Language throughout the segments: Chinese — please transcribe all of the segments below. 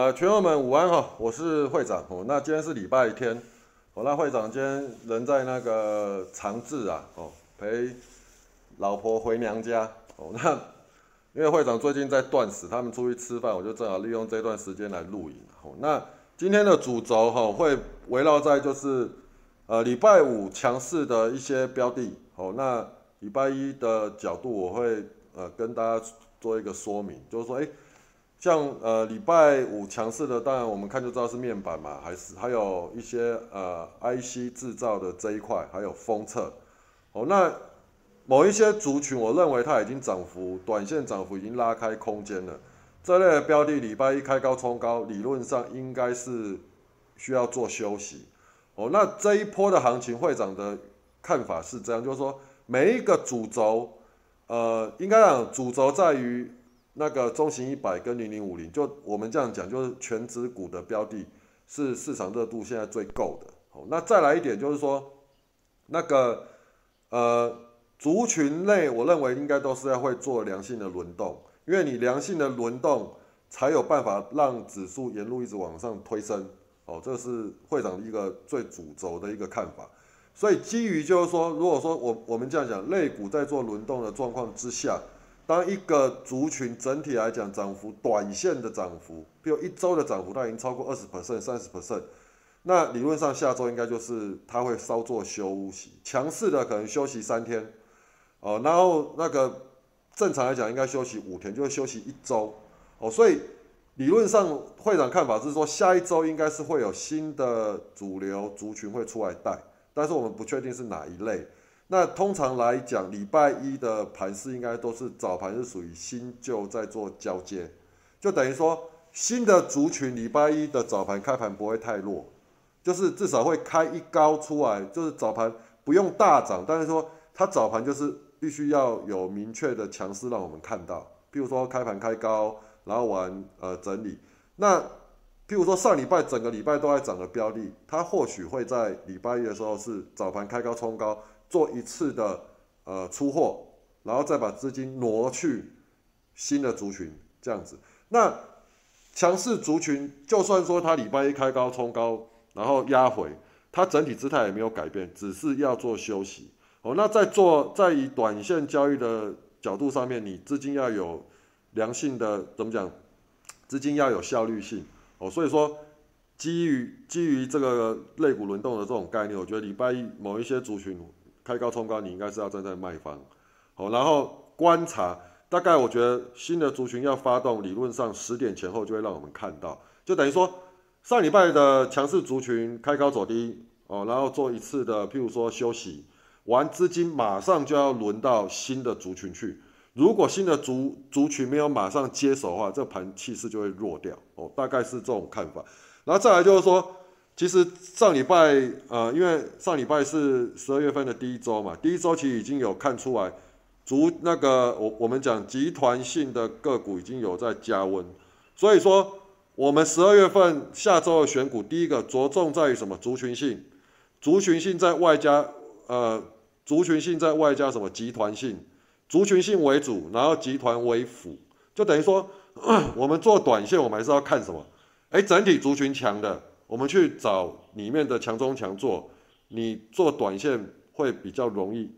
呃，群友们午安哈，我是会长哦。那今天是礼拜天，哦，那会长今天人在那个长治啊，哦，陪老婆回娘家哦。那因为会长最近在断食，他们出去吃饭，我就正好利用这段时间来录影哦。那今天的主轴哈会围绕在就是呃礼拜五强势的一些标的哦。那礼拜一的角度我会呃跟大家做一个说明，就是说哎。像呃礼拜五强势的，当然我们看就知道是面板嘛，还是还有一些呃 IC 制造的这一块，还有封测。哦，那某一些族群，我认为它已经涨幅，短线涨幅已经拉开空间了。这类的标的，礼拜一开高冲高，理论上应该是需要做休息。哦，那这一波的行情，会长的看法是这样，就是说每一个主轴，呃，应该讲主轴在于。那个中型一百跟零零五零，就我们这样讲，就是全指股的标的，是市场热度现在最够的。好，那再来一点就是说，那个呃族群内，我认为应该都是要会做良性的轮动，因为你良性的轮动，才有办法让指数沿路一直往上推升。哦，这是会长一个最主轴的一个看法。所以基于就是说，如果说我我们这样讲，类股在做轮动的状况之下。当一个族群整体来讲涨幅，短线的涨幅，比如一周的涨幅，它已经超过二十 percent、三十 percent，那理论上下周应该就是它会稍作休息，强势的可能休息三天，哦，然后那个正常来讲应该休息五天，就会休息一周，哦，所以理论上会长看法是说，下一周应该是会有新的主流族群会出来带，但是我们不确定是哪一类。那通常来讲，礼拜一的盘势应该都是早盘是属于新旧在做交接，就等于说新的族群礼拜一的早盘开盘不会太弱，就是至少会开一高出来，就是早盘不用大涨，但是说它早盘就是必须要有明确的强势让我们看到，譬如说开盘开高，然后完呃整理，那譬如说上礼拜整个礼拜都在涨的标的，它或许会在礼拜一的时候是早盘开高冲高。做一次的呃出货，然后再把资金挪去新的族群，这样子。那强势族群，就算说它礼拜一开高冲高，然后压回，它整体姿态也没有改变，只是要做休息。哦，那在做在以短线交易的角度上面，你资金要有良性的怎么讲？资金要有效率性。哦，所以说基于基于这个类股轮动的这种概念，我觉得礼拜一某一些族群。开高冲高，你应该是要站在卖方，好，然后观察，大概我觉得新的族群要发动，理论上十点前后就会让我们看到，就等于说上礼拜的强势族群开高走低，哦，然后做一次的，譬如说休息完，资金马上就要轮到新的族群去，如果新的族族群没有马上接手的话，这盘气势就会弱掉，哦，大概是这种看法，然后再来就是说。其实上礼拜，呃，因为上礼拜是十二月份的第一周嘛，第一周其实已经有看出来，足那个我我们讲集团性的个股已经有在加温，所以说我们十二月份下周的选股，第一个着重在于什么？族群性，族群性在外加呃，族群性在外加什么？集团性，族群性为主，然后集团为辅，就等于说 我们做短线，我们还是要看什么？哎，整体族群强的。我们去找里面的强中强做，你做短线会比较容易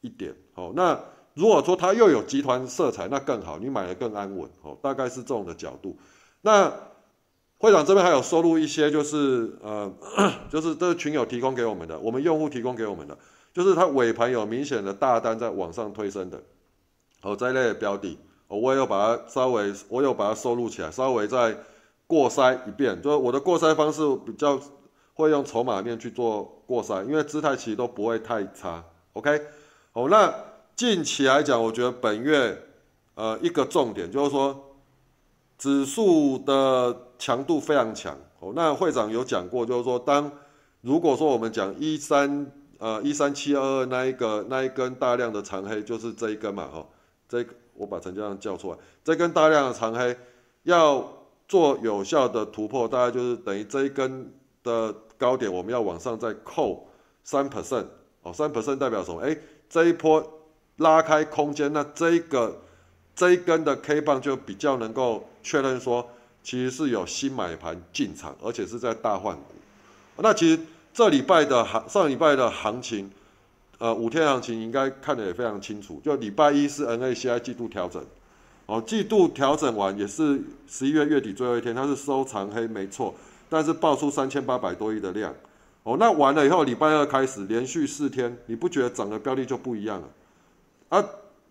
一点。好，那如果说它又有集团色彩，那更好，你买的更安稳。哦，大概是这种的角度。那会长这边还有收录一些，就是呃，就是这是群友提供给我们的，我们用户提供给我们的，就是它尾盘有明显的大单在往上推升的，哦，这类的标的，哦我也有把它稍微，我有把它收录起来，稍微在。过筛一遍，就是我的过筛方式比较会用筹码面去做过筛，因为姿态其实都不会太差。OK，好，那近期来讲，我觉得本月呃一个重点就是说指数的强度非常强。哦，那会长有讲过，就是说当如果说我们讲一三呃一三七二二那一个那一根大量的长黑，就是这一根嘛，哈，这我把成交量叫出来，这根大量的长黑要。做有效的突破，大概就是等于这一根的高点，我们要往上再扣三 percent 哦，三 percent 代表什么？哎，这一波拉开空间，那这一个这一根的 K 棒就比较能够确认说其实是有新买盘进场，而且是在大换股。那其实这礼拜的行上礼拜的行情，呃，五天行情应该看得也非常清楚。就礼拜一是 NACI 季度调整，哦，季度调整完也是十一月月底最后一天，它是收长黑没错，但是爆出三千八百多亿的量。哦，那完了以后，礼拜二开始连续四天，你不觉得涨的标的就不一样了？啊，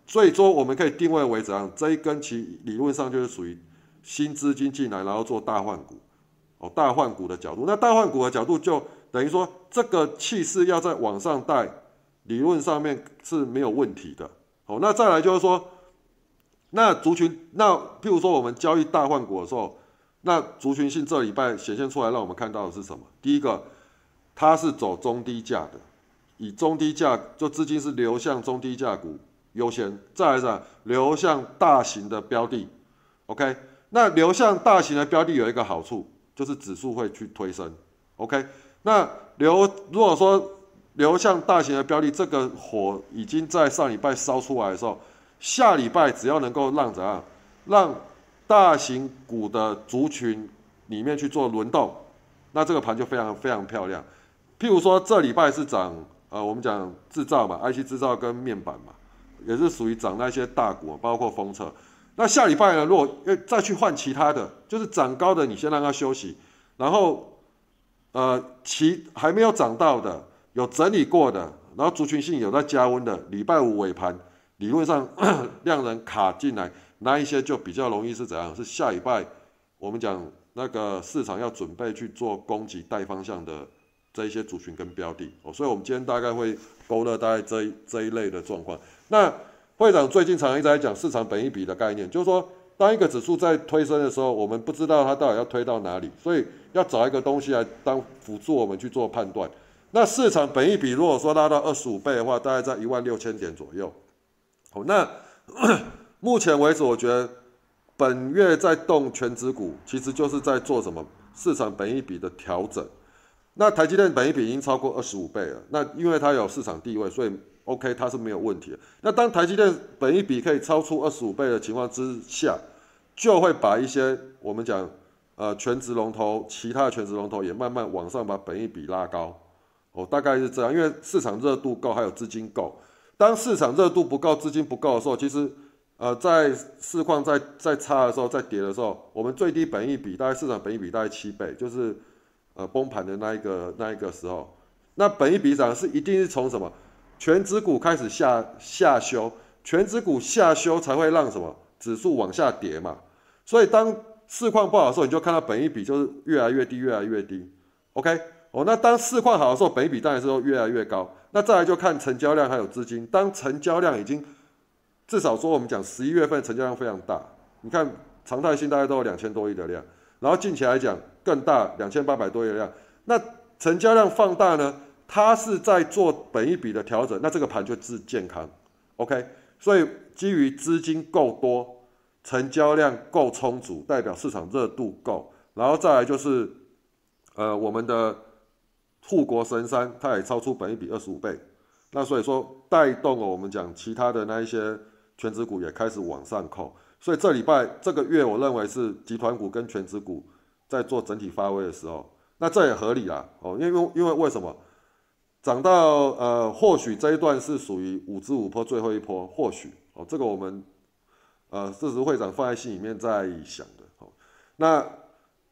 所以说我们可以定位为怎样？这一根其理论上就是属于新资金进来，然后做大换股，哦，大换股的角度。那大换股的角度就等于说，这个气势要在往上带，理论上面是没有问题的。哦，那再来就是说，那族群，那譬如说我们交易大换股的时候，那族群性这礼拜显现出来，让我们看到的是什么？第一个。它是走中低价的，以中低价就资金是流向中低价股优先，再来是流向大型的标的，OK？那流向大型的标的有一个好处，就是指数会去推升，OK？那流如果说流向大型的标的，这个火已经在上礼拜烧出来的时候，下礼拜只要能够让怎样，让大型股的族群里面去做轮动，那这个盘就非常非常漂亮。譬如说，这礼拜是涨，呃，我们讲制造嘛，IC 制造跟面板嘛，也是属于涨那些大股，包括封测。那下礼拜呢，如果再去换其他的，就是涨高的，你先让它休息，然后，呃，其还没有涨到的，有整理过的，然后族群性有在加温的，礼拜五尾盘理论上 量能卡进来，那一些就比较容易是怎样？是下礼拜我们讲那个市场要准备去做攻击带方向的。这一些族群跟标的哦，所以我们今天大概会勾勒大概这一这一类的状况。那会长最近常常一直在讲市场本一比的概念，就是说当一个指数在推升的时候，我们不知道它到底要推到哪里，所以要找一个东西来当辅助我们去做判断。那市场本一比如果说拉到二十五倍的话，大概在一万六千点左右。好，那 目前为止，我觉得本月在动全指股，其实就是在做什么市场本一比的调整。那台积电本益比已经超过二十五倍了，那因为它有市场地位，所以 OK 它是没有问题的。那当台积电本益比可以超出二十五倍的情况之下，就会把一些我们讲呃全职龙头，其他的全职龙头也慢慢往上把本益比拉高。哦，大概是这样，因为市场热度够，还有资金够。当市场热度不够，资金不够的时候，其实呃在市况在在差的时候，在跌的时候，我们最低本益比大概市场本益比大概七倍，就是。呃，崩盘的那一个那一个时候，那本一比涨是一定是从什么全指股开始下下修，全指股下修才会让什么指数往下跌嘛。所以当市况不好的时候，你就看到本一比就是越来越低，越来越低。OK，哦，那当市况好的时候，本一比当然是越来越高。那再来就看成交量还有资金，当成交量已经至少说我们讲十一月份成交量非常大，你看常态性大概都有两千多亿的量。然后近期来讲更大，两千八百多亿的量，那成交量放大呢？它是在做本一笔的调整，那这个盘就是健康，OK？所以基于资金够多，成交量够充足，代表市场热度够，然后再来就是，呃，我们的护国神山它也超出本一比二十五倍，那所以说带动了我们讲其他的那一些全指股也开始往上扣。所以这礼拜这个月，我认为是集团股跟全职股在做整体发威的时候，那这也合理啦，哦，因为因为为什么？涨到呃，或许这一段是属于五至五波最后一波，或许。哦，这个我们呃，事实会长放在心里面在想的，哦，那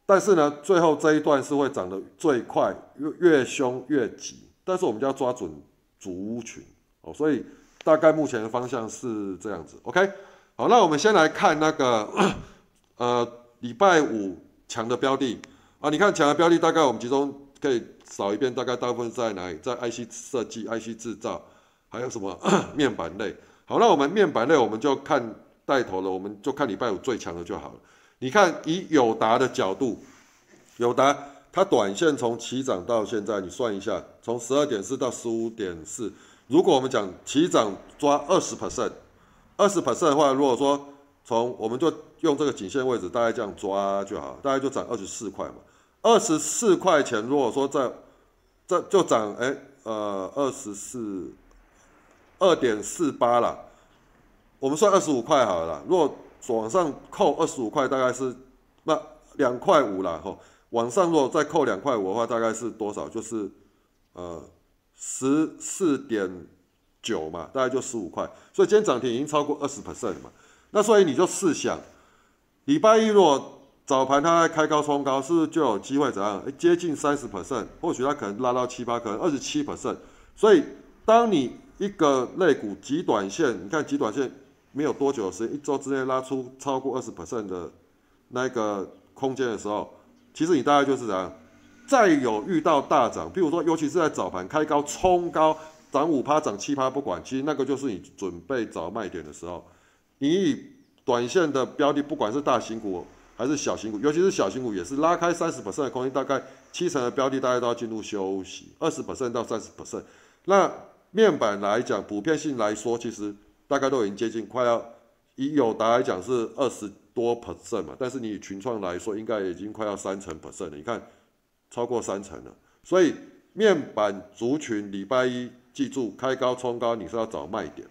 但是呢，最后这一段是会涨得最快，越越凶越急，但是我们就要抓准族群哦，所以大概目前的方向是这样子，OK。好，那我们先来看那个，呃，礼拜五强的标的啊，你看强的标的，大概我们集中可以扫一遍，大概大部分在哪里？在 IC 设计、IC 制造，还有什么 面板类？好，那我们面板类我们就看带头了，我们就看礼拜五最强的就好了。你看以友达的角度，友达它短线从起涨到现在，你算一下，从十二点四到十五点四，如果我们讲起涨抓二十 percent。二十 percent 的话，如果说从我们就用这个颈线位置，大概这样抓就好，大概就涨二十四块嘛。二十四块钱，如果说在这就涨，哎，呃，二十四二点四八了。我们算二十五块好了。如果往上扣二十五块，大概是那两块五了哈，往上如果再扣两块五的话，大概是多少？就是呃十四点九嘛，大概就十五块。所以今天涨停已经超过二十 percent 嘛。那所以你就试想，礼拜一如果早盘它开高冲高，是不是就有机会怎样？接近三十 percent，或许它可能拉到七八，可能二十七 percent。所以当你一个类股极短线，你看极短线没有多久的时间，一周之内拉出超过二十 percent 的那个空间的时候，其实你大概就是这样？再有遇到大涨，譬如说，尤其是在早盘开高冲高，涨五趴、涨七趴不管，其实那个就是你准备找卖点的时候。你以短线的标的，不管是大型股还是小型股，尤其是小型股，也是拉开三十 percent 的空间，大概七成的标的大概都要进入休息，二十 percent 到三十 percent。那面板来讲，普遍性来说，其实大概都已经接近快要以友达来讲是二十多 percent 嘛，但是你群创来说，应该已经快要三成 percent 了。你看，超过三成了。所以面板族群礼拜一记住开高冲高，你是要找卖点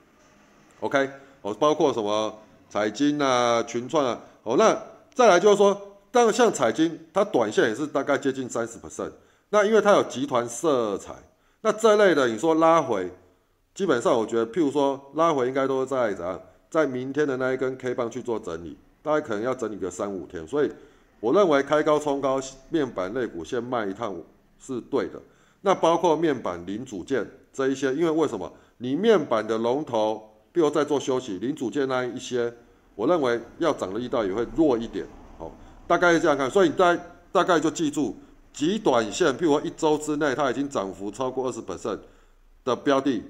，OK。哦，包括什么彩金啊、群创啊，哦，那再来就是说，但像彩金，它短线也是大概接近三十 percent，那因为它有集团色彩，那这类的你说拉回，基本上我觉得，譬如说拉回应该都是在怎样，在明天的那一根 K 棒去做整理，大概可能要整理个三五天，所以我认为开高冲高，面板类股先卖一趟是对的。那包括面板零组件这一些，因为为什么？你面板的龙头。比如在做休息，零组件那一些，我认为要涨的力道也会弱一点，好，大概是这样看，所以你大大概就记住，极短线，譬如说一周之内它已经涨幅超过二十 percent 的标的，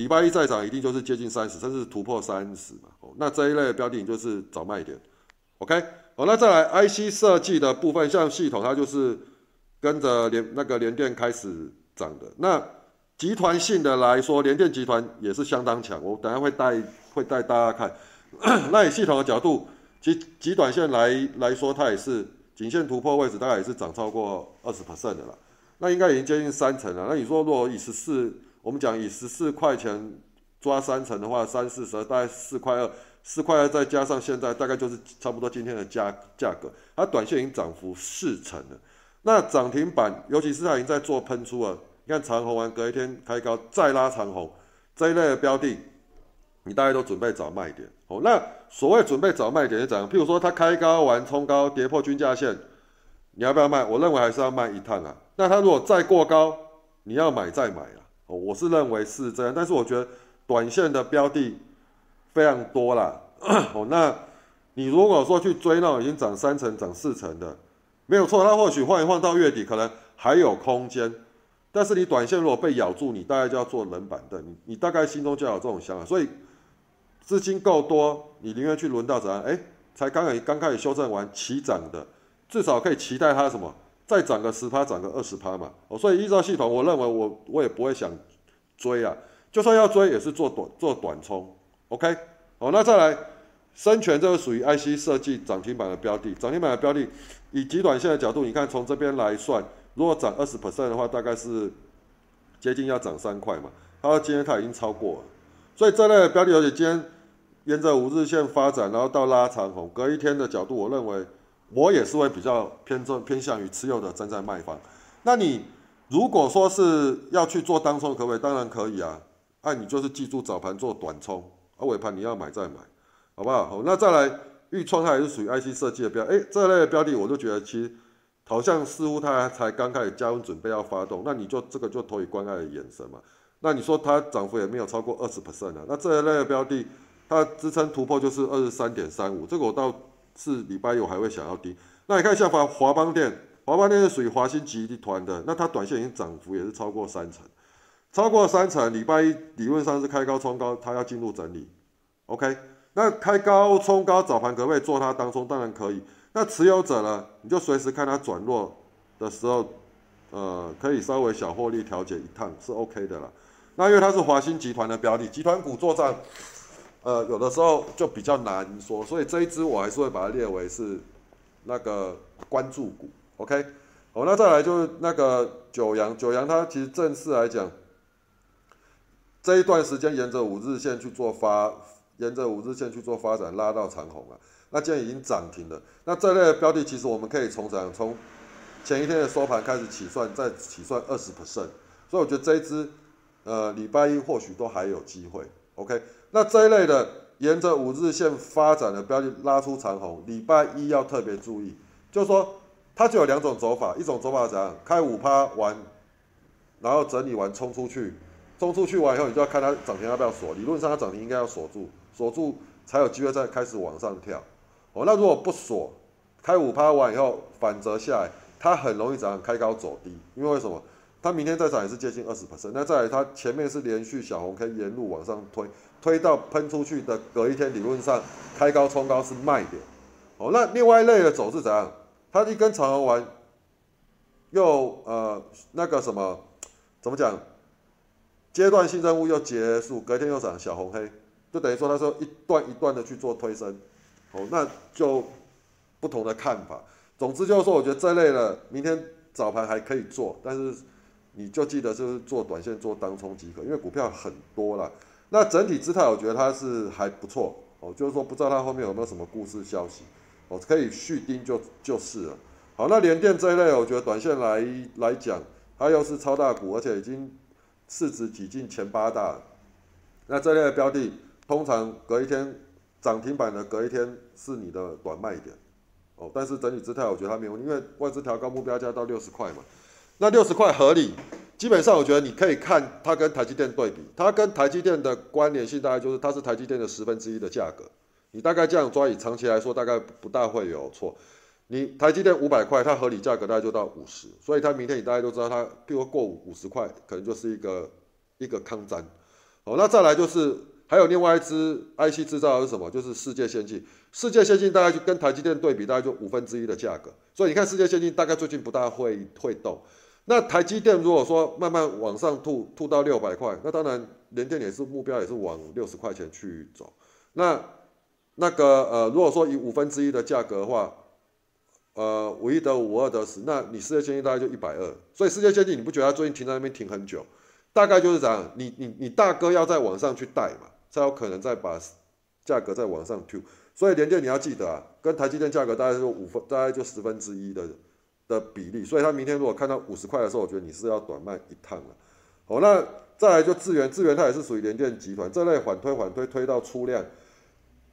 礼拜一再涨一定就是接近三十，甚至突破三十嘛，哦，那这一类的标的你就是找卖点，OK，好，那再来 IC 设计的部分，像系统它就是跟着联那个联电开始涨的，那。集团性的来说，联电集团也是相当强。我等下会带会带大家看。那以系统的角度，极极短线来来说，它也是颈线突破位置，大概也是涨超过二十 percent 的了。那应该已经接近三成了。那你说，如果以十四，我们讲以十四块钱抓三成的话，三四十二大概四块二，四块二再加上现在大概就是差不多今天的价价格。它短线已经涨幅四成了。那涨停板，尤其是它已经在做喷出了。看长虹完隔一天开高再拉长虹这一类的标的，你大概都准备找卖点哦。那所谓准备找卖点是怎样？譬如说它开高完冲高跌破均价线，你要不要卖？我认为还是要卖一趟啊。那它如果再过高，你要买再买啊。哦，我是认为是这样，但是我觉得短线的标的非常多啦。哦，那你如果说去追那种已经涨三成、涨四成的，没有错，它或许晃一晃到月底可能还有空间。但是你短线如果被咬住，你大概就要做冷板凳，你你大概心中就要有这种想法，所以资金够多，你宁愿去轮到怎样？哎，才刚刚刚开始修正完起涨的，至少可以期待它什么，再涨个十趴，涨个二十趴嘛。哦，所以依照系统，我认为我我也不会想追啊，就算要追也是做短做短冲。OK，好，那再来，深全这个属于 IC 设计涨停板的标的，涨停板的标的，以极短线的角度，你看从这边来算。如果涨二十 percent 的话，大概是接近要涨三块嘛。它今天它已经超过了，所以这类的标的，而且今天沿着五日线发展，然后到拉长红，隔一天的角度，我认为我也是会比较偏重偏向于持有的站在卖方。那你如果说是要去做当冲，可不可以？当然可以啊。那你就是记住早盘做短冲，而尾盘你要买再买，好不好？好，那再来预创它也是属于 IC 设计的标，哎，这类的标的我就觉得其实。好像似乎它才刚开始加温准备要发动，那你就这个就投以关爱的眼神嘛。那你说它涨幅也没有超过二十 percent 啊？那这一类的标的，它支撑突破就是二十三点三五，这个我倒是礼拜一我还会想要低。那你看下华华邦电，华邦电是属于华新集团的，那它短线已经涨幅也是超过三成，超过三成，礼拜一理论上是开高冲高，它要进入整理。OK，那开高冲高早盘可不可以做它当中？当然可以。那持有者呢？你就随时看它转弱的时候，呃，可以稍微小获利调节一趟是 OK 的了。那因为它是华兴集团的标的，集团股作战，呃，有的时候就比较难说，所以这一支我还是会把它列为是那个关注股。OK，好，那再来就是那个九阳，九阳它其实正式来讲，这一段时间沿着五日线去做发沿着五日线去做发展，拉到长虹了。那既然已经涨停了。那这类的标的，其实我们可以从怎样？从前一天的收盘开始起算，再起算二十 percent。所以我觉得这一支，呃，礼拜一或许都还有机会。OK，那这一类的沿着五日线发展的标的拉出长红，礼拜一要特别注意，就说它就有两种走法，一种走法怎样？开五趴完，然后整理完冲出去，冲出去完以后，你就要看它涨停要不要锁。理论上它涨停应该要锁住，锁住才有机会再开始往上跳。哦，那如果不锁，开五趴完以后反折下来，它很容易怎样开高走低？因为为什么？它明天再涨也是接近二十 percent。那再来，它前面是连续小红 K 沿路往上推，推到喷出去的隔一天，理论上开高冲高是卖点。哦，那另外一类的走势怎样？它一根长红完，又呃那个什么，怎么讲？阶段性任务又结束，隔天又涨小红黑，就等于说它说一段一段的去做推升。哦，那就不同的看法。总之就是说，我觉得这类的明天早盘还可以做，但是你就记得就是做短线做当冲即可，因为股票很多了。那整体姿态我觉得它是还不错。哦，就是说不知道它后面有没有什么故事消息，哦，可以续盯就就是了。好，那联电这一类，我觉得短线来来讲，它又是超大股，而且已经市值挤进前八大。那这类的标的，通常隔一天。涨停板的隔一天是你的短卖点，哦，但是整体姿态我觉得它没有，因为外资调高目标价到六十块嘛，那六十块合理，基本上我觉得你可以看它跟台积电对比，它跟台积电的关联性大概就是它是台积电的十分之一的价格，你大概这样抓，以长期来说大概不大会有错。你台积电五百块，它合理价格大概就到五十，所以它明天你大概都知道它，譬如过五十块，可能就是一个一个抗战。哦，那再来就是。还有另外一支 IC 制造是什么？就是世界先进。世界先进大概就跟台积电对比，大概就五分之一的价格。所以你看世界先进大概最近不大会会动。那台积电如果说慢慢往上吐，吐到六百块，那当然联电也是目标也是往六十块钱去走。那那个呃，如果说以五分之一的价格的话，呃，五一得五，二得十，那你世界先进大概就一百二。所以世界先进你不觉得它最近停在那边停很久？大概就是这样，你你你大哥要再往上去带嘛。才有可能再把价格再往上推，所以联电你要记得啊，跟台积电价格大概是五分，大概就十分之一的的比例，所以它明天如果看到五十块的时候，我觉得你是要短卖一趟了。好，那再来就智源，智源它也是属于联电集团这类缓推缓推推到出量，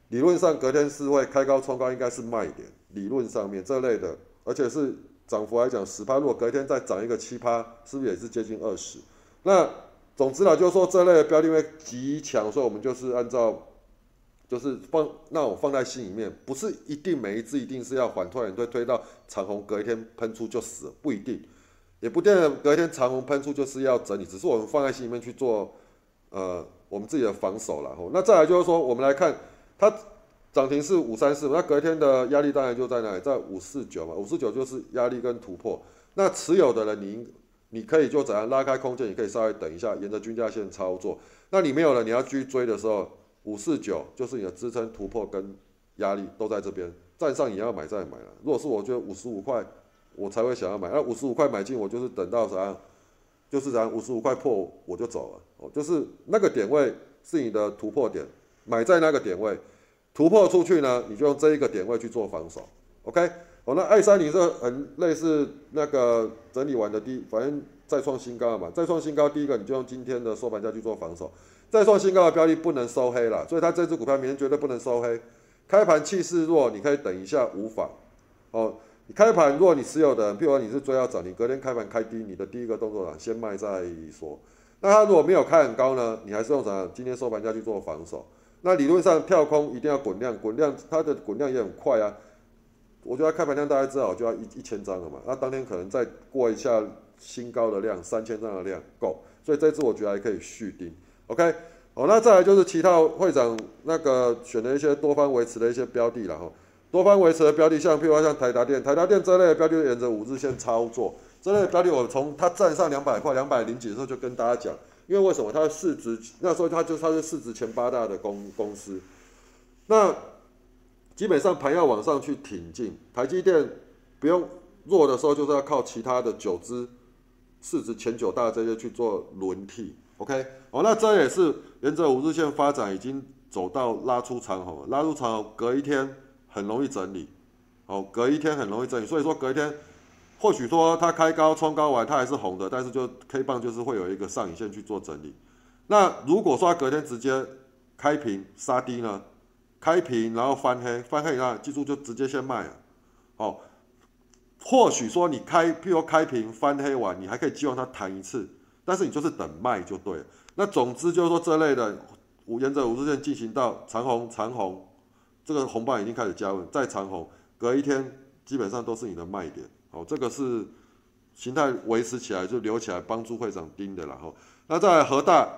理论上隔天是会开高冲高，应该是卖点。理论上面这类的，而且是涨幅来讲十趴，如果隔天再涨一个七趴，是不是也是接近二十？那总之呢，就是说这类的标的会极强，所以我们就是按照，就是放那我放在心里面，不是一定每一只一定是要缓推，推推到长虹隔一天喷出就死了，不一定，也不见得隔一天长虹喷出就是要整理，只是我们放在心里面去做，呃，我们自己的防守了。那再来就是说，我们来看它涨停是五三四，那隔一天的压力当然就在那里，在五四九嘛，五四九就是压力跟突破。那持有的人，你。你可以就怎样拉开空间，你可以稍微等一下，沿着均价线操作。那你没有了，你要去追的时候，五四九就是你的支撑突破跟压力都在这边，站上也要买再买了。如果是我觉得五十五块，我才会想要买。那五十五块买进，我就是等到啥，就是啥五十五块破我就走了。哦，就是那个点位是你的突破点，买在那个点位，突破出去呢，你就用这一个点位去做防守。OK。哦，那爱三零是很类似那个整理完的第，反正再创新高嘛，再创新高，第一个你就用今天的收盘价去做防守，再创新高的标的不能收黑了，所以它这只股票明天绝对不能收黑，开盘气势弱，你可以等一下无妨。哦，你开盘如果你持有的，譬如说你是追要涨，你隔天开盘开低，你的第一个动作，先卖再说。那它如果没有开很高呢，你还是用啥？今天收盘价去做防守。那理论上跳空一定要滚量，滚量它的滚量也很快啊。我觉得开盘量大家知道就要一一千张了嘛，那当天可能再过一下新高的量，三千张的量够，所以这次我觉得还可以续订。OK，好，那再来就是其他会长那个选的一些多方维持的一些标的了哈，多方维持的标的，像譬如说像台达电，台达电这类的标的沿着五日线操作，这类标的我从它站上两百块、两百零几的时候就跟大家讲，因为为什么它的市值那时候它就它是市值前八大的公公司，那。基本上盘要往上去挺进，台积电不用弱的时候，就是要靠其他的九支市值前九大这些去做轮替。OK，哦，那这也是沿着五日线发展已经走。到拉出长红，拉出长红，隔一天很容易整理，哦，隔一天很容易整理，所以说隔一天，或许说它开高冲高完它还是红的，但是就 K 棒就是会有一个上影线去做整理。那如果说隔天直接开平杀低呢？开平然后翻黑，翻黑那记住就直接先卖啊，哦，或许说你开，譬如开平翻黑完，你还可以希望它弹一次，但是你就是等卖就对了。那总之就是说这类的，沿着五日线进行到长红长红，这个红棒已经开始加温，再长红，隔一天基本上都是你的卖点，哦，这个是形态维持起来就留起来帮助会长盯的然后，那在恒大，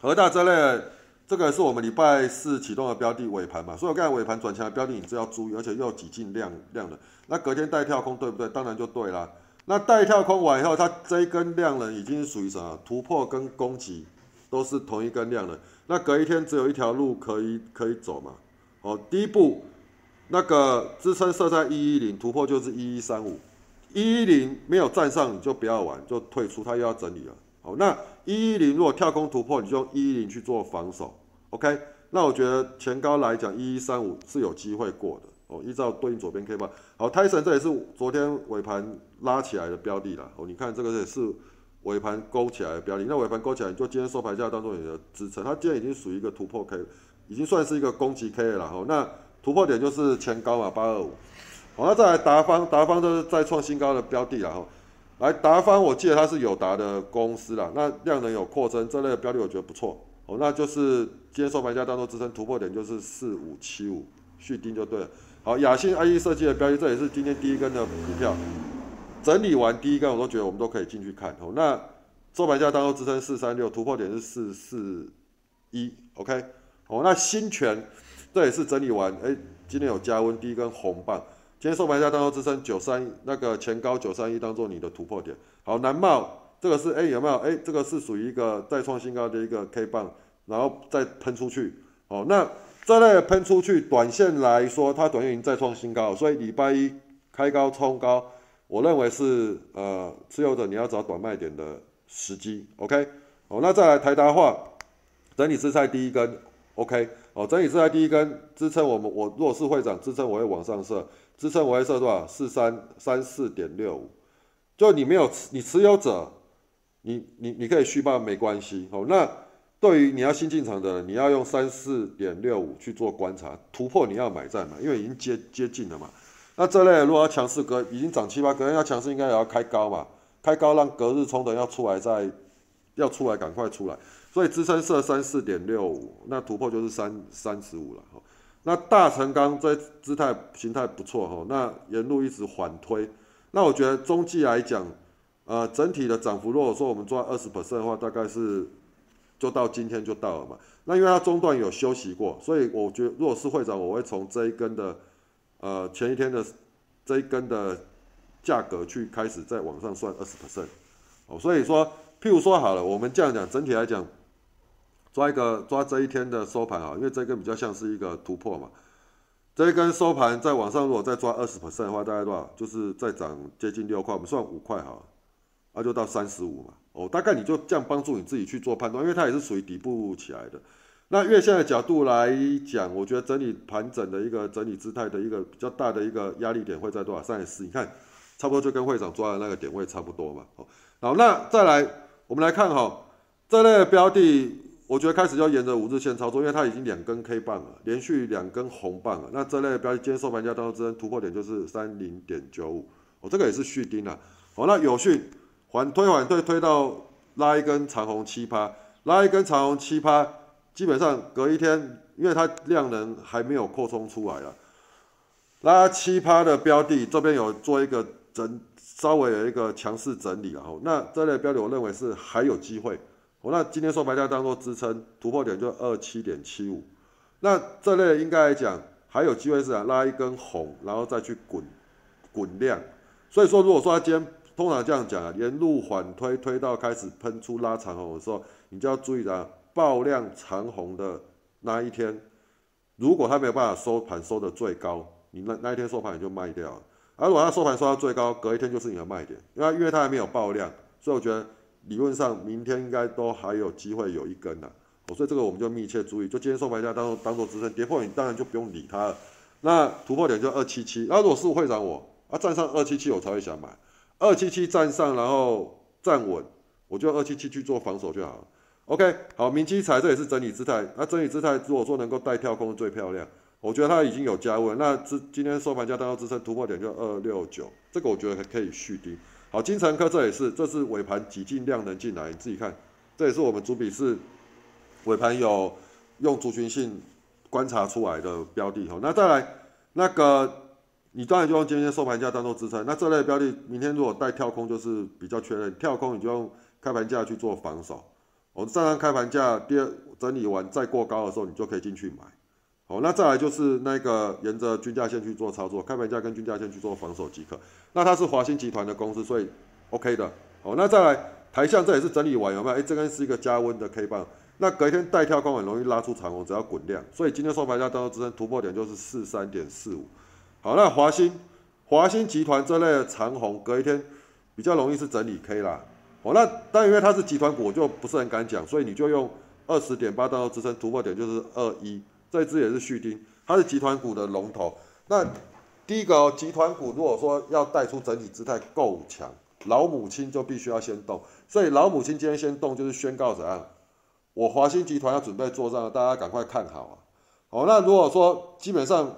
恒大这类。这个是我们礼拜四启动的标的尾盘嘛，所以我刚才尾盘转强的标的，你是要注意，而且又挤进量量的。那隔天带跳空对不对？当然就对啦。那带跳空完以后，它这一根量呢，已经属于什么？突破跟攻击都是同一根量的。那隔一天只有一条路可以可以走嘛。哦，第一步那个支撑设在一一零，突破就是一一三五，一一零没有站上你就不要玩，就退出，它又要整理了。好，那一一零如果跳空突破，你就用一一零去做防守，OK？那我觉得前高来讲，一一三五是有机会过的哦。依照对应左边 K 棒，好，泰森这也是昨天尾盘拉起来的标的啦。哦，你看这个也是尾盘勾起来的标的，那尾盘勾起来，就今天收盘价当做你的支撑，它今天已经属于一个突破 K，已经算是一个攻击 K 了。哦，那突破点就是前高嘛，八二五。好，那再来达方，达方都是再创新高的标的了。哦。来达方，我记得它是友达的公司啦，那量能有扩增，这类的标的我觉得不错哦。那就是今天收盘价当中支撑突破点就是四五七五，续盯就对了。好，雅信 IE 设计的标的，这也是今天第一根的股票，整理完第一根我都觉得我们都可以进去看哦。那收盘价当中支撑四三六，突破点是四四一，OK。哦，那新泉这也是整理完，哎，今天有加温，第一根红棒。今天收盘价当中支撑九三那个前高九三一当做你的突破点。好，南茂这个是哎有没有哎这个是属于一个再创新高的一个 K 棒，然后再喷出去。哦，那这类喷出去，短线来说它短线已经再创新高，所以礼拜一开高冲高，我认为是呃持有者你要找短卖点的时机。OK，好，那再来台达化整理支撑第一根，OK，哦整理支撑第一根支撑我们我弱势会长支撑我会往上设。支撑我会设多少？四三三四点六五，就你没有持，你持有者，你你你可以续报没关系。好，那对于你要新进场的，你要用三四点六五去做观察，突破你要买在嘛，因为已经接接近了嘛。那这类如果要强势隔，已经涨七八，隔要强势应该也要开高嘛，开高让隔日冲的要出来再要出来赶快出来，所以支撑设三四点六五，那突破就是三三十五了哈。那大成钢这姿态形态不错哈，那沿路一直缓推，那我觉得中期来讲，呃，整体的涨幅如果说我们做二十 percent 的话，大概是就到今天就到了嘛。那因为它中段有休息过，所以我觉得如果是会长，我会从这一根的呃前一天的这一根的价格去开始再往上算二十 percent 哦。所以说，譬如说好了，我们这样讲，整体来讲。抓一个抓这一天的收盘啊，因为这根比较像是一个突破嘛。这一根收盘在往上，如果再抓二十 percent 的话，大概多少？就是再涨接近六块，我们算五块好，那就到三十五嘛。哦，大概你就这样帮助你自己去做判断，因为它也是属于底部起来的。那月线的角度来讲，我觉得整理盘整的一个整理姿态的一个比较大的一个压力点会在多少？三十四，你看，差不多就跟会长抓的那个点位差不多嘛。哦，好，那再来，我们来看哈，这类标的。我觉得开始要沿着五日线操作，因为它已经两根 K 棒了，连续两根红棒了。那这类标的今天收盘价当中，突破点就是三零点九五，哦，这个也是续盯了。好，那有讯缓推缓推推到拉一根长红七趴，拉一根长红七趴，基本上隔一天，因为它量能还没有扩充出来了，拉七趴的标的这边有做一个整，稍微有一个强势整理然后，那这类标的我认为是还有机会。我那今天收盘价当做支撑，突破点就二七点七五，那这类应该来讲还有机会是啊拉一根红，然后再去滚滚量。所以说，如果说它今天通常这样讲啊，沿路缓推推到开始喷出拉长红的时候，你就要注意啊，爆量长红的那一天，如果它没有办法收盘收的最高，你那那一天收盘你就卖掉了。而如果它收盘收到最高，隔一天就是你的卖点，因为因为它还没有爆量，所以我觉得。理论上，明天应该都还有机会有一根的。哦，所以这个我们就密切注意，就今天收盘价当做当做支撑，跌破你当然就不用理它了。那突破点就二七七，那如果是会长我啊站上二七七，我才会想买，二七七站上然后站稳，我就二七七去做防守就好了。OK，好，明基材这也是整理姿态，那整理姿态如果说能够带跳空最漂亮，我觉得它已经有加温，那支今天收盘价当中支撑突破点就二六九，这个我觉得可以续低。好，金城科这也是，这是尾盘挤进量能进来，你自己看，这也是我们主笔是尾盘有用族群性观察出来的标的。好，那再来那个，你当然就用今天收盘价当做支撑。那这类标的明天如果带跳空，就是比较确认，跳空你就用开盘价去做防守。我站上开盘价，第二整理完再过高的时候，你就可以进去买。好，那再来就是那个沿着均价线去做操作，开盘价跟均价线去做防守即可。那它是华兴集团的公司，所以 OK 的。好，那再来台象这也是整理完有没有？哎，这根是一个加温的 K 棒，那隔一天带跳空很容易拉出长红，只要滚量。所以今天收盘价当中支撑突破点就是四三点四五。好，那华兴华兴集团这类的长虹隔一天比较容易是整理 K 啦。哦，那但因为它是集团股，我就不是很敢讲，所以你就用二十点八当做支撑突破点就是二一。这支也是续丁，它是集团股的龙头。那第一个集团股，如果说要带出整体姿态够强，老母亲就必须要先动。所以老母亲今天先动，就是宣告怎样？我华兴集团要准备做账，大家赶快看好啊！好，那如果说基本上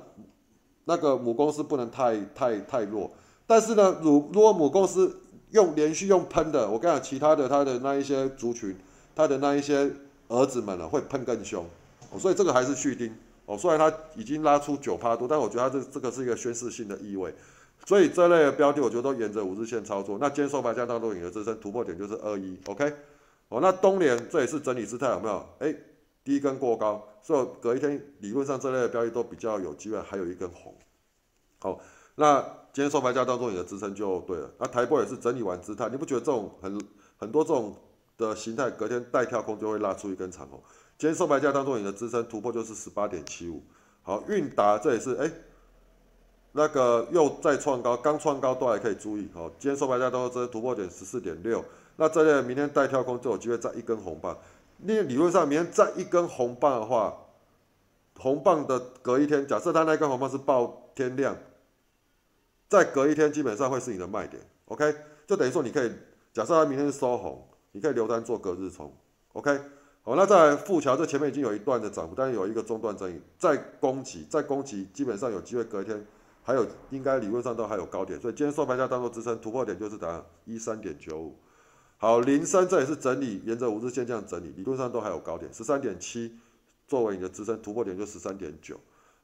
那个母公司不能太太太弱，但是呢，如如果母公司用连续用喷的，我跟你讲，其他的它的那一些族群，它的那一些儿子们呢，会喷更凶。哦，所以这个还是续丁哦，虽然它已经拉出九趴多，但我觉得它这这个是一个宣示性的意味，所以这类的标的我觉得都沿着五日线操作。那今天收盘价当中引的支撑突破点就是二一，OK，哦，那东联这也是整理姿态有没有？哎，第一根过高，所以隔一天理论上这类的标的都比较有机会，还有一根红。好，那今天收盘价当中你的支撑就对了。那台波也是整理完姿态，你不觉得这种很很多这种的形态隔天带跳空就会拉出一根长红？今天收盘价当中，你的支撑突破就是十八点七五。好，韵达这也是哎，那个又再创高，刚创高都还可以注意。好，今天收盘价当中这突破点十四点六，那这类明天带跳空就有机会再一根红棒。那理论上明天再一根红棒的话，红棒的隔一天，假设它那根红棒是爆天量，再隔一天基本上会是你的卖点。OK，就等于说你可以假设它明天是收红，你可以留单做隔日冲。OK。好，那在富桥这前面已经有一段的涨幅，但是有一个中段争议，再攻击，再攻击，基本上有机会隔一天，还有应该理论上都还有高点，所以今天收盘价当做支撑，突破点就是打一三点九五。好，零三这也是整理，沿着五日线这样整理，理论上都还有高点，十三点七作为你的支撑，突破点就十三点九。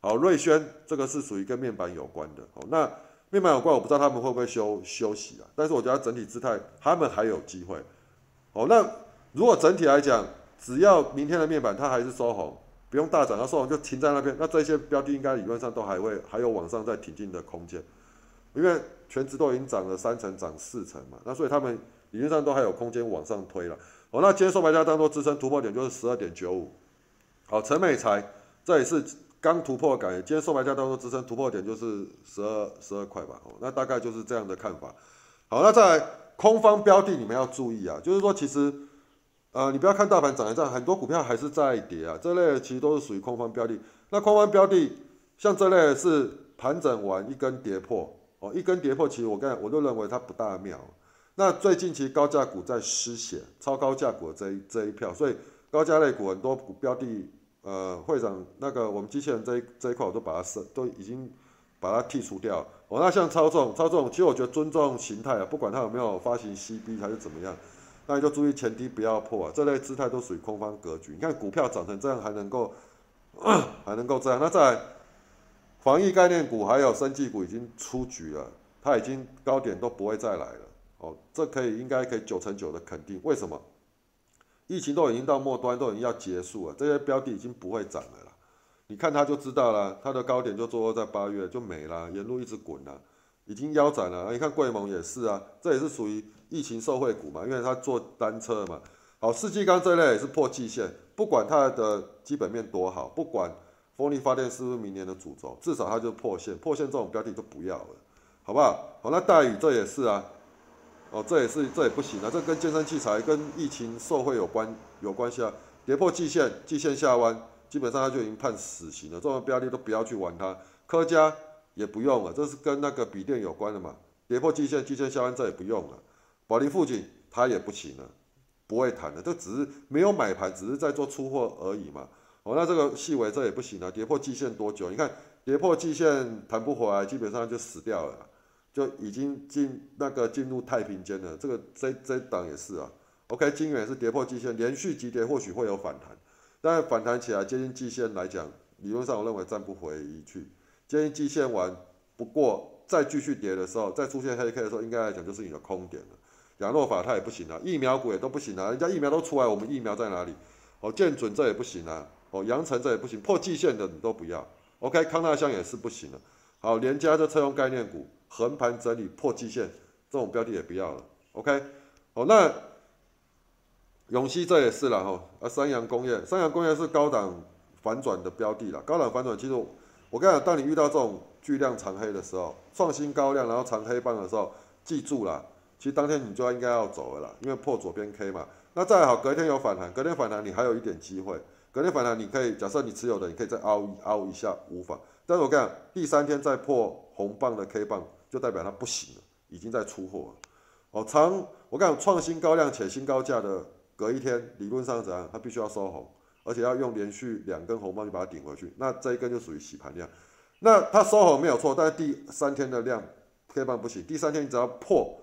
好，瑞轩这个是属于跟面板有关的，好，那面板有关，我不知道他们会不会休休息啊，但是我觉得整体姿态他们还有机会。好，那如果整体来讲，只要明天的面板它还是收红，不用大涨，它收红就停在那边，那这些标的应该理论上都还会还有往上再挺进的空间，因为全值都已经涨了三成，涨四成嘛，那所以他们理论上都还有空间往上推了。哦，那今天收盘价当做支撑突破点就是十二点九五。好，陈美才这也是刚突破感，今天收盘价当做支撑突破点就是十二十二块吧。哦，那大概就是这样的看法。好，那在空方标的你们要注意啊，就是说其实。呃，你不要看大盘涨一涨，很多股票还是在跌啊。这类其实都是属于空方标的。那空方标的，像这类是盘整完一根跌破，哦，一根跌破，其实我刚我都认为它不大妙。那最近其实高价股在失血，超高价股这一这一票，所以高价类股很多股标的，呃，会长那个我们机器人这一这一块我都把它设都已经把它剔除掉。哦，那像操纵操纵，其实我觉得尊重形态啊，不管它有没有发行 CB 还是怎么样。那你就注意前低不要破啊，这类姿态都属于空方格局。你看股票涨成这样还能够 还能够这样，那在防疫概念股还有生技股已经出局了，它已经高点都不会再来了。哦，这可以应该可以九成九的肯定。为什么？疫情都已经到末端，都已经要结束了，这些标的已经不会涨了啦。你看它就知道了，它的高点就坐落在八月就没了，沿路一直滚了，已经腰斩了。你看贵盟也是啊，这也是属于。疫情受惠股嘛，因为它做单车嘛。好，世纪钢这类也是破季线，不管它的基本面多好，不管风力发电是不是明年的主轴，至少它就破线。破线这种标的就不要了，好不好？好，那大宇这也是啊，哦，这也是这也不行啊，这跟健身器材跟疫情受惠有关有关系啊。跌破季线，季线下弯，基本上它就已经判死刑了。这种标的都不要去玩它。科家也不用了，这是跟那个笔电有关的嘛。跌破季线，季线下弯，这也不用了。宝林附近它也不行了，不会弹的，这只是没有买盘，只是在做出货而已嘛。哦，那这个细微这也不行啊，跌破季线多久？你看跌破季线弹不回来，基本上就死掉了，就已经进那个进入太平间了。这个这这档也是啊。OK，金元是跌破季线，连续急跌或许会有反弹，但反弹起来接近季线来讲，理论上我认为站不回一去。接近季线完，不过再继续跌的时候，再出现黑 K 的时候，应该来讲就是你的空点了。亚诺法它也不行啊，疫苗股也都不行啊，人家疫苗都出来，我们疫苗在哪里？哦，建准这也不行啊，哦，阳城这也不行，破季线的你都不要。OK，康纳香也是不行了。好，连加这车用概念股横盘整理破季线，这种标的也不要了。OK，好，那。永熙这也是了哈，啊，三洋工业，三洋工业是高档反转的标的了。高档反转，其实我跟你讲，当你遇到这种巨量长黑的时候，创新高量然后长黑棒的时候，记住了，其实当天你就应该要走了啦，因为破左边 K 嘛。那再好，隔天有反弹，隔天反弹你还有一点机会，隔天反弹你可以，假设你持有的，你可以再凹一凹一下无法。但是我跟你讲，第三天再破红棒的 K 棒，就代表它不行了，已经在出货了。哦，长，我跟你讲，创新高量且新高价的。隔一天，理论上怎样？它必须要收红，而且要用连续两根红棒去把它顶回去。那这一根就属于洗盘量。那它收红没有错，但是第三天的量 K 棒不行。第三天你只要破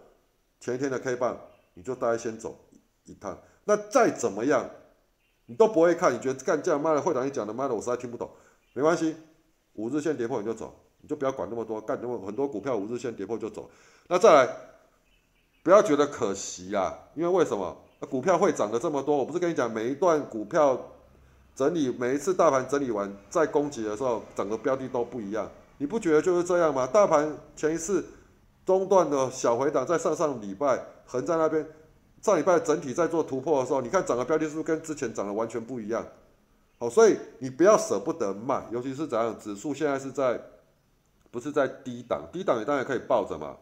前一天的 K 棒，你就大概先走一趟。那再怎么样，你都不会看。你觉得干这样，妈的会长你讲的，妈的我实在听不懂。没关系，五日线跌破你就走，你就不要管那么多。干那么很多股票五日线跌破就走。那再来，不要觉得可惜啊，因为为什么？股票会涨得这么多，我不是跟你讲，每一段股票整理，每一次大盘整理完再攻击的时候，整个标的都不一样。你不觉得就是这样吗？大盘前一次中段的小回档，在上上礼拜横在那边，上礼拜整体在做突破的时候，你看整个标的是不是跟之前涨的完全不一样？好，所以你不要舍不得卖，尤其是怎样，指数现在是在不是在低档，低档你当然可以抱着嘛，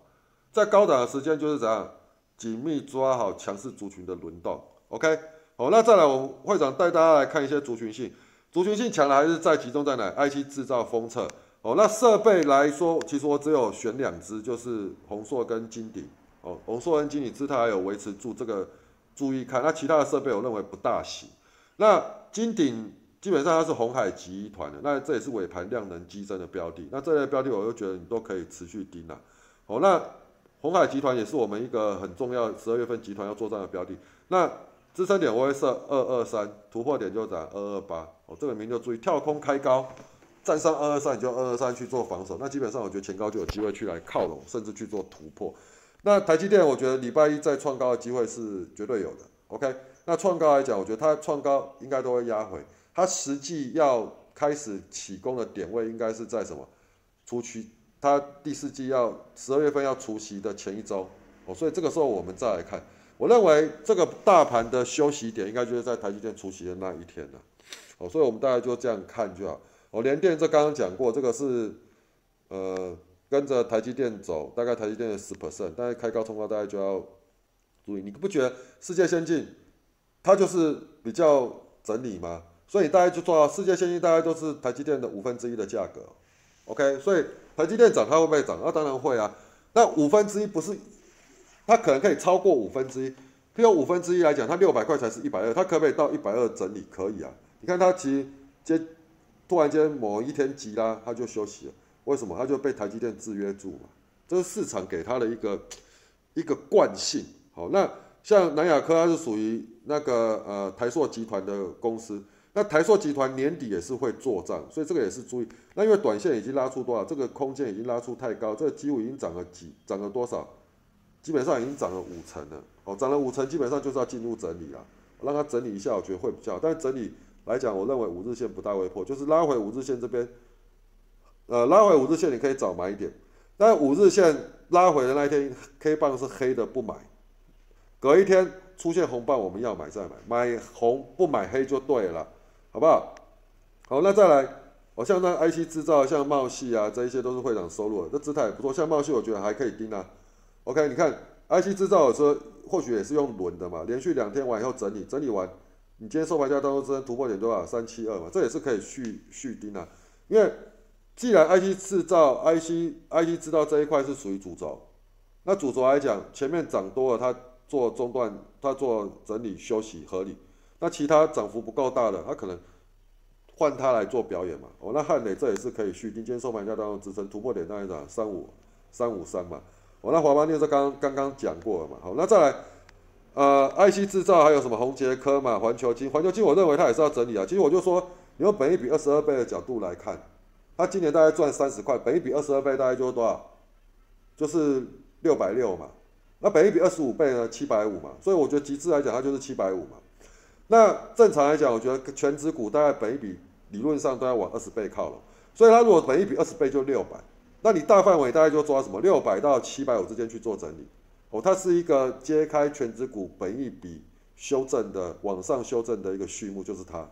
在高档的时间就是怎样。紧密抓好强势族群的轮动，OK，好，那再来，我们会长带大家来看一些族群性，族群性强的还是在集中在哪？IC 制造、封测，哦，那设备来说，其实我只有选两只，就是红硕跟金鼎，哦，红硕跟金鼎姿态还有维持住这个，注意看，那其他的设备我认为不大行。那金鼎基本上它是红海集团的，那这也是尾盘量能激增的标的，那这类标的我就觉得你都可以持续盯了，好，那。红海集团也是我们一个很重要，十二月份集团要作战的标的。那支撑点我会设二二三，突破点就涨二二八。哦，这个名就注意，跳空开高，站上二二三你就二二三去做防守。那基本上我觉得前高就有机会去来靠拢，甚至去做突破。那台积电我觉得礼拜一再创高的机会是绝对有的。OK，那创高来讲，我觉得它创高应该都会压回。它实际要开始起攻的点位应该是在什么？出区。它第四季要十二月份要除夕的前一周，哦，所以这个时候我们再来看，我认为这个大盘的休息点应该就是在台积电除夕的那一天了，哦，所以我们大概就这样看就好。哦，联电这刚刚讲过，这个是呃跟着台积电走，大概台积电的十 percent，但是开高冲高大概就要注意，你不觉得世界先进它就是比较整理吗？所以大家就做到世界先进大概都是台积电的五分之一的价格，OK，所以。台积电涨，它会不会涨？那当然会啊。那五分之一不是，它可能可以超过五分之一。譬如五分之一来讲，它六百块才是一百二，它可不可以到一百二整理？可以啊。你看它其接突然间某一天急啦，它就休息了。为什么？它就被台积电制约住嘛。这是市场给它的一个一个惯性。好，那像南亚科，它是属于那个呃台硕集团的公司。那台硕集团年底也是会做账，所以这个也是注意。那因为短线已经拉出多少，这个空间已经拉出太高，这个几乎已经涨了几，涨了多少？基本上已经涨了五成了。哦，涨了五成，基本上就是要进入整理了。让它整理一下，我觉得会比较好。但整理来讲，我认为五日线不大会破，就是拉回五日线这边，呃，拉回五日线你可以早买一点。但五日线拉回的那一天，K 棒是黑的不买，隔一天出现红棒，我们要买再买，买红不买黑就对了。好不好？好，那再来，哦，像那 IC 制造，像茂系啊，这一些都是会长收入的，这姿态也不错。像茂系，我觉得还可以盯啊。OK，你看 IC 制造的时候，或许也是用轮的嘛，连续两天完以后整理，整理完你今天收盘价当中支撑突破点多少？三七二嘛，这也是可以续续盯啊。因为既然 IC 制造、IC IC 制造这一块是属于主轴，那主轴来讲，前面涨多了，它做中断，它做整理休息合理。那其他涨幅不够大的，它可能换它来做表演嘛。哦，那汉磊这也是可以续，今天收盘价当中支撑突破点大概涨三五三五三嘛。哦，那华邦电是刚刚刚讲过了嘛。好，那再来。呃，IC 制造还有什么宏杰科嘛，环球金，环球金，我认为它也是要整理啊。其实我就说，你用本一比二十二倍的角度来看，它今年大概赚三十块，本一比二十二倍大概就是多少？就是六百六嘛。那本一比二十五倍呢？七百五嘛。所以我觉得极致来讲，它就是七百五嘛。那正常来讲，我觉得全指股大概本一比理论上都要往二十倍靠了。所以它如果本一比二十倍就六百，那你大范围大概就抓什么？六百到七百五之间去做整理。哦，它是一个揭开全指股本一比修正的往上修正的一个序幕，就是它，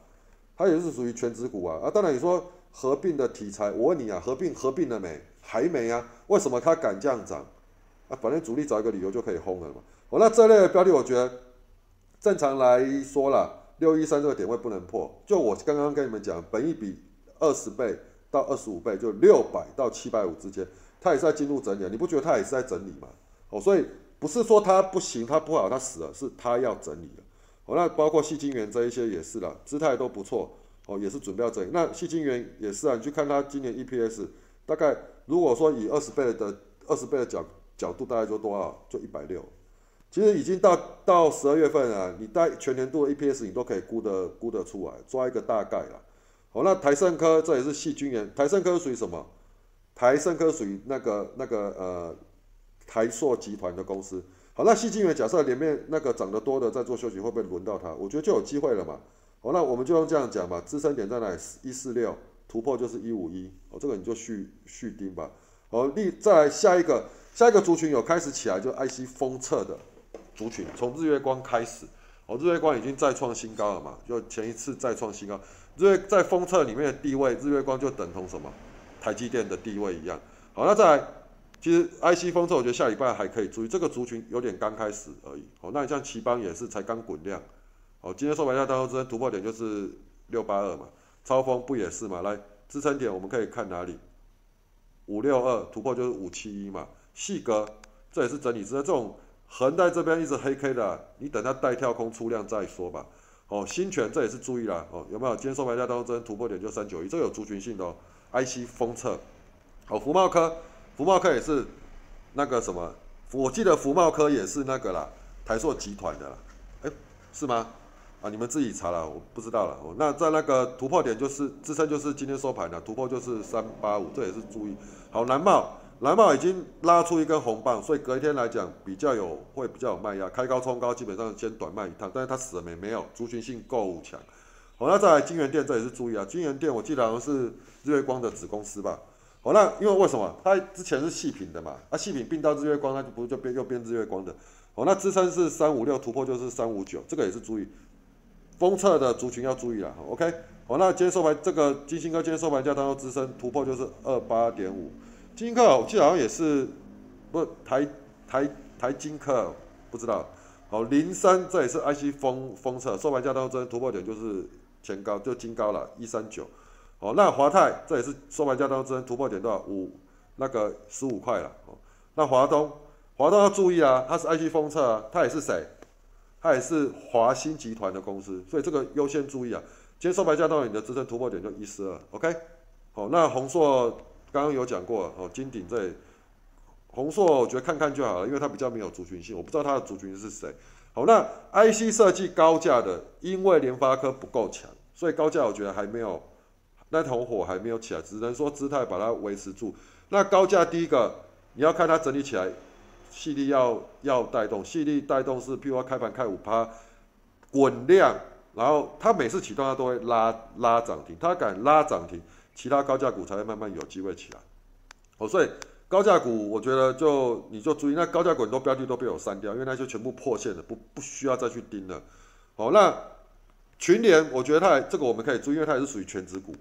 它也是属于全指股啊啊！当然你说合并的题材，我问你啊，合并合并了没？还没啊？为什么它敢这样涨？啊，反正主力找一个理由就可以轰了嘛。哦，那这类的标的，我觉得正常来说啦，六一三这个点位不能破。就我刚刚跟你们讲，本一比二十倍到二十五倍，就六百到七百五之间，它也是在进入整理，你不觉得它也是在整理吗？哦，所以。不是说它不行，它不好，它死了，是它要整理了。哦，那包括细金源这一些也是了，姿态都不错。哦，也是准备要整理。那细金源也是啊，你去看它今年 EPS，大概如果说以二十倍的二十倍的角角度，大概就多少？就一百六。其实已经到到十二月份了，你带全年度的 EPS 你都可以估得估得出来，抓一个大概了。好，那台盛科这也是细菌源，台盛科属于什么？台盛科属于那个那个呃。台硕集团的公司，好，那细菌源假设里面那个涨得多的在做休息，会不会轮到它？我觉得就有机会了嘛。好，那我们就用这样讲吧，支撑点在哪？一四六，突破就是一五一，哦，这个你就续续盯吧。好，立再来下一个，下一个族群有开始起来，就 IC 封测的族群，从日月光开始，哦，日月光已经再创新高了嘛，就前一次再创新高，日月在封测里面的地位，日月光就等同什么？台积电的地位一样。好，那再来。其实 IC 封测，我觉得下礼拜还可以注意，这个族群有点刚开始而已。哦，那你像奇邦也是才刚滚量。哦，今天收盘价当中支撑突破点就是六八二嘛，超风不也是嘛？来支撑点我们可以看哪里？五六二突破就是五七一嘛。细格这也是整理支撑，这种横在这边一直黑 K 的，你等它带跳空出量再说吧。哦，新权这也是注意啦。哦，有没有？今天收盘价当中突破点就三九一，这有族群性的哦。IC 封测，哦，福茂科。福茂科也是那个什么，我记得福茂科也是那个啦，台硕集团的啦，哎，是吗？啊，你们自己查了，我不知道了。哦，那在那个突破点就是支撑，就是今天收盘的突破就是三八五，这也是注意。好，蓝茂，蓝帽已经拉出一根红棒，所以隔一天来讲比较有会比较有卖压，开高冲高，基本上先短卖一趟，但是它死了没？没有，族群性够强。好，那再来金源店，这也是注意啊，金源店我记得好像是日月光的子公司吧。好，那因为为什么它之前是细品的嘛？啊，细品并到日月光，它就不就变又变日月光的。好，那支撑是三五六，突破就是三五九，这个也是注意。封测的族群要注意了。OK，好，那今天收盘这个金星哥今天收盘价当中支撑突破就是二八点五。金星科我记得好像也是不台台台金科不知道。好，零三这也是 IC 封封测收盘价当中突破点就是前高就金高了，一三九。哦，那华泰这也是收盘价当中突破点多少？五那个十五块了。哦，那华东，华东要注意啊，它是 IC 封测啊，它也是谁？它也是华兴集团的公司，所以这个优先注意啊。今天收盘价到你的支撑突破点就一四二，OK。好，那宏硕刚刚有讲过哦，金鼎这宏硕我觉得看看就好了，因为它比较没有族群性，我不知道它的族群是谁。好，那 IC 设计高价的，因为联发科不够强，所以高价我觉得还没有。那头火还没有起来，只能说姿态把它维持住。那高价第一个你要看它整理起来，细力要要带动，细力带动是，譬如说开盘开五趴，滚量，然后它每次启动它都会拉拉涨停，它敢拉涨停，其他高价股才会慢慢有机会起来。哦，所以高价股我觉得就你就注意，那高价股很多标的都被我删掉，因为那些全部破线了，不不需要再去盯了。好，那群联我觉得它这个我们可以注意，因为它也是属于全指股。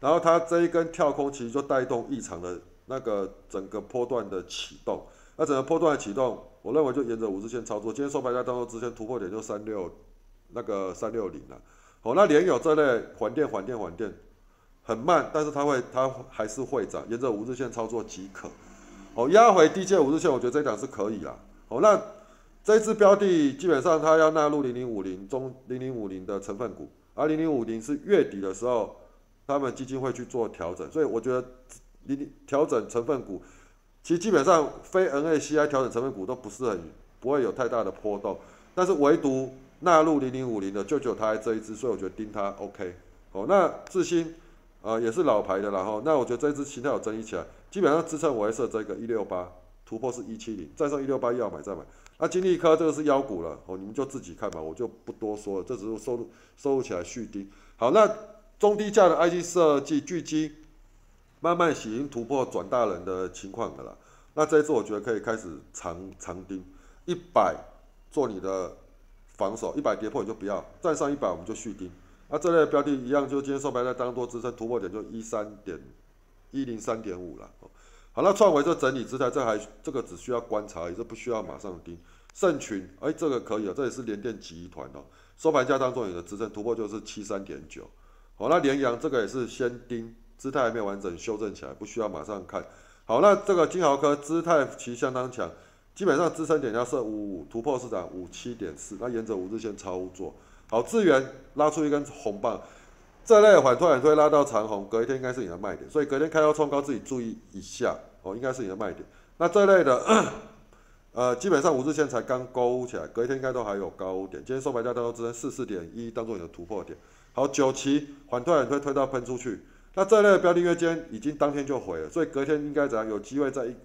然后它这一根跳空其实就带动异常的那个整个波段的启动，那整个波段的启动，我认为就沿着五日线操作。今天收盘价当中之前突破点就三六那个三六零了。哦，那联友这类缓电缓电缓电很慢，但是它会它还是会涨，沿着五日线操作即可。哦，压回低阶五日线，我觉得这档是可以啦。哦，那这支标的基本上它要纳入零零五零中零零五零的成分股，而零零五零是月底的时候，他们基金会去做调整，所以我觉得零零调整成分股，其实基本上非 NACI 调整成分股都不是很不会有太大的波动，但是唯独纳入零零五零的就只有它这一支，所以我觉得盯它 OK。哦，那智新啊也是老牌的然后那我觉得这支形态有争议起来，基本上支撑我还设这个一六八，突破是一七零，再上一六八要买再买。那金利科这个是妖股了，哦，你们就自己看吧，我就不多说了，这只是收入收入起来续丁。好，那中低价的 IG 设计巨基，慢慢已经突破转大人的情况的了。那这一次我觉得可以开始长长盯，一百做你的防守，一百跌破你就不要，再上一百我们就续盯。那这类标的一样，就今天收盘在当做支撑突破点就一三点一零三点五了。好，那创维这整理姿态，这还这个只需要观察，也是不需要马上盯。盛群，哎，这个可以啊，这也是联电集团哦。收盘价当中有的支撑突破就是七三点九。好，那联阳这个也是先盯，姿态还没有完整修正起来，不需要马上看。好，那这个金豪科姿态其实相当强，基本上支撑点要设五五，突破市场五七点四，那沿着五日线操作。好，智源拉出一根红棒，这类缓突然推拉到长红，隔一天应该是你的卖点，所以隔天开高冲高自己注意一下哦，应该是你的卖点。那这类的。呃，基本上五日线才刚勾起来，隔一天应该都还有高点。今天收盘价当中支撑四四点一，当做你的突破点。好，九旗缓推缓推推到喷出去，那这类的标的月间已经当天就回了，所以隔天应该怎样？有机会在一，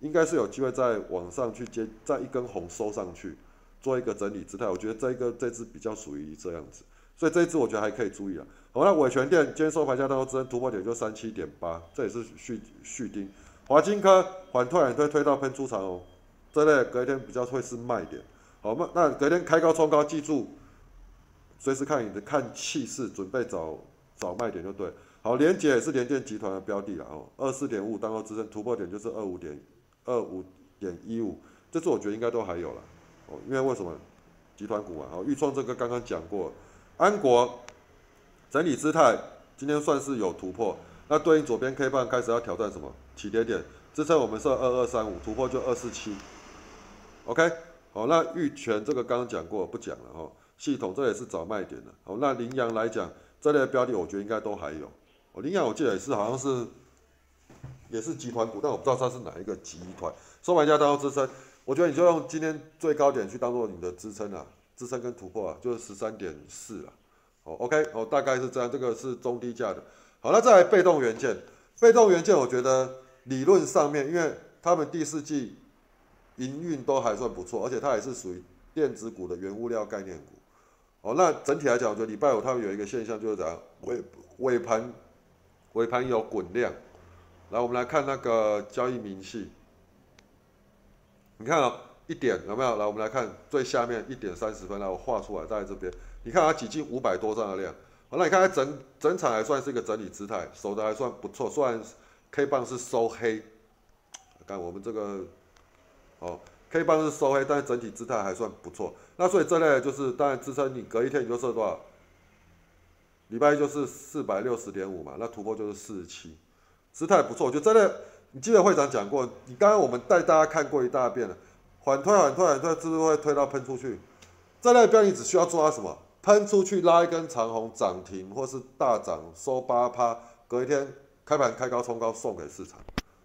应该是有机会在往上去接，在一根红收上去，做一个整理姿态。我觉得这一个这支比较属于这样子，所以这一支我觉得还可以注意啊。好，那伟全电今天收盘价当中支撑突破点就三七点八，这也是续续丁。华金科缓推缓推推到喷出长哦。这类隔天比较会是卖点，好嘛？那隔天开高冲高，记住，随时看你的看气势，准备找找卖点就对。好，连接也是联电集团的标的了哦，二四点五当做支撑，突破点就是二五点二五点一五，这次我觉得应该都还有了哦，因为为什么？集团股嘛，好，豫创这个刚刚讲过，安国整理姿态，今天算是有突破，那对应左边 K 棒开始要挑战什么？起跌点，支撑我们设二二三五，突破就二四七。OK，好，那玉泉这个刚刚讲过，不讲了哈。系统这也是找卖点的。好，那羚羊来讲，这类标的我觉得应该都还有。哦，羚羊我记得也是好像是，也是集团股，但我不知道它是哪一个集团。收盘价当做支撑，我觉得你就用今天最高点去当做你的支撑啊，支撑跟突破啊，就是十三点四了。哦，OK，哦，大概是这样，这个是中低价的。好，那再来被动元件，被动元件我觉得理论上面，因为他们第四季。营运都还算不错，而且它也是属于电子股的原物料概念股。哦，那整体来讲，我觉得礼拜五他们有一个现象就是怎样尾尾盘尾盘有滚量。来，我们来看那个交易明细，你看啊，一点有没有？来，我们来看最下面一点三十分，来我画出来在这边，你看它挤进五百多张的量。好，那你看它整整场还算是一个整理姿态，守的还算不错，虽然 K 棒是收黑，看我们这个。哦，K 棒是收黑，但是整体姿态还算不错。那所以这类就是，当然支撑你隔一天你就设多少？礼拜一就是四百六十点五嘛，那突破就是四十七，姿态不错。就真的，你记得会长讲过，你刚刚我们带大家看过一大遍了，缓推缓推缓推，是不是会推到喷出去？这类标你只需要做到什么？喷出去拉一根长红涨停，或是大涨收八趴，隔一天开盘开高冲高送给市场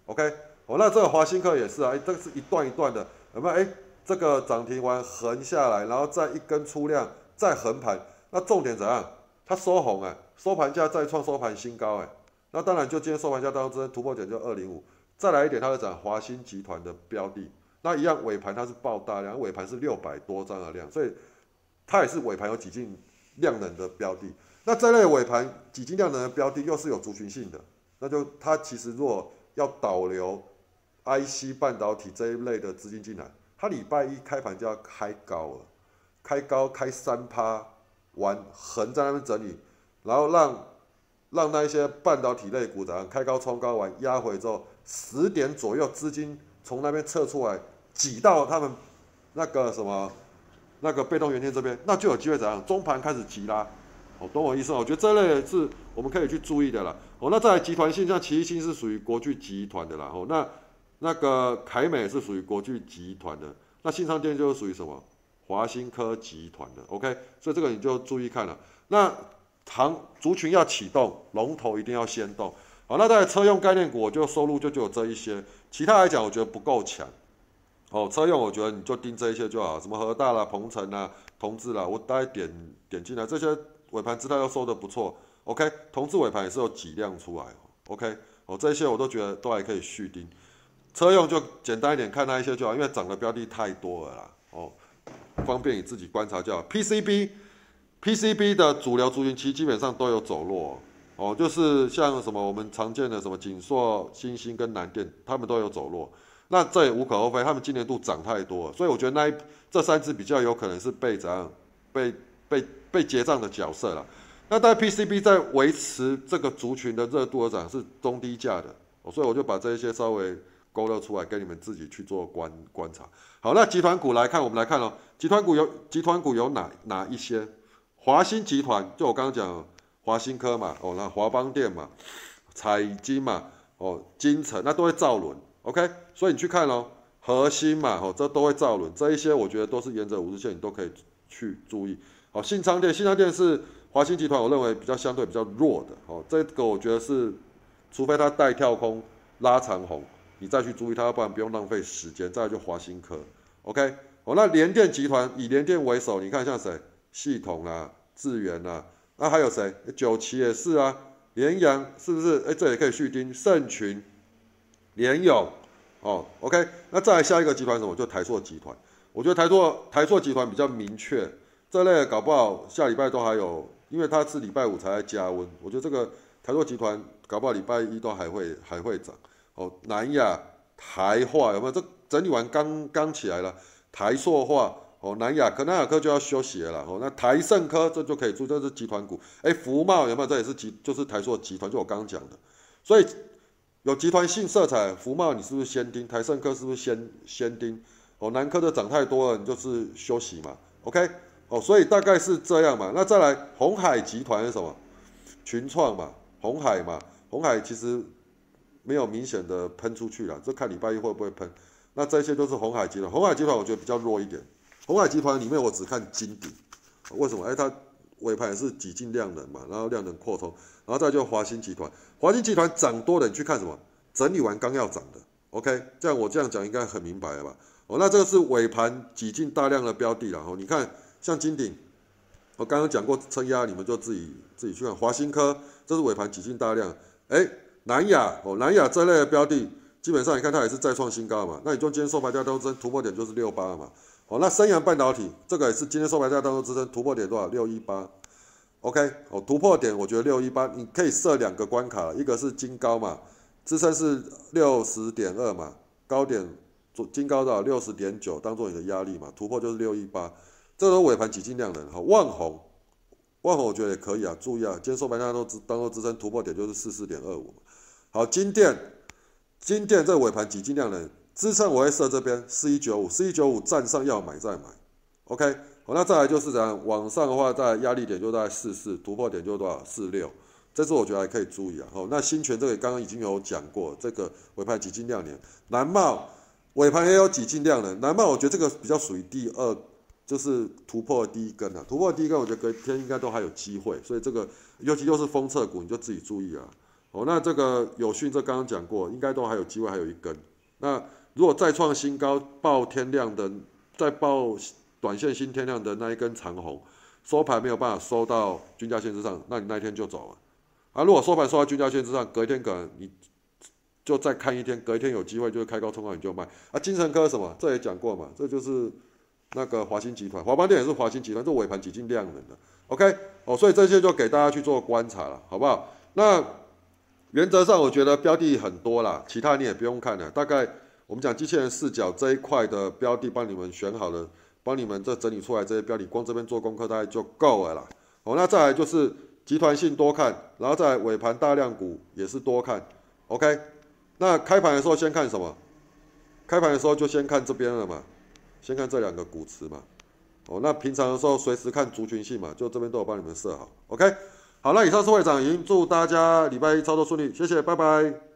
，OK。哦，那这个华新科也是啊，哎，这个是一段一段的，有没有？哎，这个涨停完横下来，然后再一根出量，再横盘，那重点怎样？它收红哎，收盘价再创收盘新高哎，那当然就今天收盘价当中突破点就二零五，再来一点，它是涨华新集团的标的，那一样尾盘它是爆大量，尾盘是六百多张的量，所以它也是尾盘有几进量能的标的。那这类尾盘几进量能的标的又是有族群性的，那就它其实若要导流。IC 半导体这一类的资金进来，它礼拜一开盘就要开高了，开高开三趴，完横在那边整理，然后让让那一些半导体类股怎样开高冲高完压回之后，十点左右资金从那边撤出来，挤到他们那个什么那个被动元件这边，那就有机会怎样？中盘开始急拉，哦，懂我意思？我觉得这类是我们可以去注意的啦。哦，那在集团性，像奇异星是属于国巨集团的啦。哦，那那个凯美是属于国巨集团的，那信昌电就是属于什么？华新科集团的。OK，所以这个你就注意看了。那行族群要启动，龙头一定要先动。好，那在车用概念股，我就收入就只有这一些，其他来讲我觉得不够强。哦，车用我觉得你就盯这一些就好，什么和大啦、鹏程啦、同志啦，我大概点点进来，这些尾盘姿态都收的不错。OK，同志尾盘也是有几量出来。OK，哦，这些我都觉得都还可以续盯。车用就简单一点，看那一些就好，因为涨的标的太多了啦。哦，方便你自己观察就好。PCB，PCB 的主流族群其实基本上都有走弱。哦就是像什么我们常见的什么锦硕、新兴跟南电，他们都有走弱，那这也无可厚非，他们今年度涨太多，所以我觉得那一这三只比较有可能是被怎样被被被结账的角色了。那但 PCB 在维持这个族群的热度而涨是中低价的，所以我就把这一些稍微勾勒出来，给你们自己去做观观察。好，那集团股来看，我们来看哦，集团股有集团股有哪哪一些？华兴集团，就我刚刚讲。华新科嘛，哦，那华邦电嘛，彩金嘛，哦，金城那都会造轮，OK，所以你去看哦，核心嘛，哦，这都会造轮，这一些我觉得都是沿着五日线，你都可以去注意。好，信昌电，信昌电是华兴集团，我认为比较相对比较弱的，哦，这个我觉得是，除非它带跳空拉长红，你再去注意它，不然不用浪费时间。再来就华兴科，OK，哦，那联电集团以联电为首，你看像谁？系统啊，智源啊。那还有谁？九旗也是啊，联阳是不是？哎，这也可以续盯。盛群、联勇，哦，OK。那再来下一个集团什么？就台塑集团。我觉得台塑台塑集团比较明确，这类搞不好下礼拜都还有，因为它是礼拜五才加温。我觉得这个台塑集团搞不好礼拜一都还会还会涨。哦，南亚、台化有没有？这整理完刚刚起来了，台塑化。哦，南亚科、南亚科就要休息了哦。那台盛科这就可以做，这是集团股。哎，福茂有没有？这也是集，就是台塑集团，就我刚刚讲的。所以有集团性色彩，福茂你是不是先盯？台盛科是不是先先盯？哦，南科的涨太多了，你就是休息嘛。OK，哦，所以大概是这样嘛。那再来，红海集团是什么？群创嘛，红海嘛，红海其实没有明显的喷出去了，就看礼拜一会不会喷。那这些都是红海集团，红海集团我觉得比较弱一点。红海集团里面，我只看金鼎，为什么？哎，它尾盘是几进量能嘛，然后量能扩充，然后再就华兴集团，华兴集团涨多的，你去看什么？整理完刚要涨的，OK，这样我这样讲应该很明白了吧？哦，那这个是尾盘挤进大量的标的了，哦，你看像金鼎，我刚刚讲过撑压，你们就自己自己去看华兴科，这是尾盘挤进大量，哎，南亚哦，南亚这类的标的，基本上你看它也是再创新高嘛，那你就今天收盘价都真突破点就是六八嘛。哦，那升阳半导体这个也是今天收盘价当中支撑突破点多少？六一八，OK，哦，突破点我觉得六一八，你可以设两个关卡，一个是金高嘛，支撑是六十点二嘛，高点做金高到六十点九，当做你的压力嘛，突破就是六一八，这都尾盘几进量能，好，万红，万红我觉得也可以啊，注意啊，今天收盘价都支当做支撑突破点就是四四点二五，好，金电，金电这尾盘几进量能。支撑我会设这边四一九五，四一九五站上要买再买，OK，好，那再来就是怎样，往上的话在压力点就在四四，突破点就多少四六，这次我觉得还可以注意啊。好，那新权这个刚刚已经有讲过，这个尾盘几进量能，南茂尾盘也有几进量能，南茂我觉得这个比较属于第二，就是突破第一根啊，突破第一根我觉得隔天应该都还有机会，所以这个尤其又是封测股，你就自己注意啊。哦，那这个有讯这刚刚讲过，应该都还有机会，还有一根，那。如果再创新高，报天量的，再报短线新天量的那一根长红，收盘没有办法收到均价线之上，那你那一天就走了。啊，如果收盘收到均价线之上，隔一天可能你就再看一天，隔一天有机会就是开高冲高你就卖。啊，金城科什么？这也讲过嘛，这就是那个华兴集团，华邦电也是华兴集团，这尾盘几近量能的。OK，哦，所以这些就给大家去做观察了，好不好？那原则上我觉得标的很多啦，其他你也不用看了，大概。我们讲机器人视角这一块的标的，帮你们选好了，帮你们这整理出来这些标的，光这边做功课大概就够了啦。好，那再来就是集团性多看，然后再尾盘大量股也是多看。OK，那开盘的时候先看什么？开盘的时候就先看这边了嘛，先看这两个股池嘛。哦，那平常的时候随时看族群性嘛，就这边都有帮你们设好。OK，好，那以上是会长，已经祝大家礼拜一操作顺利，谢谢，拜拜。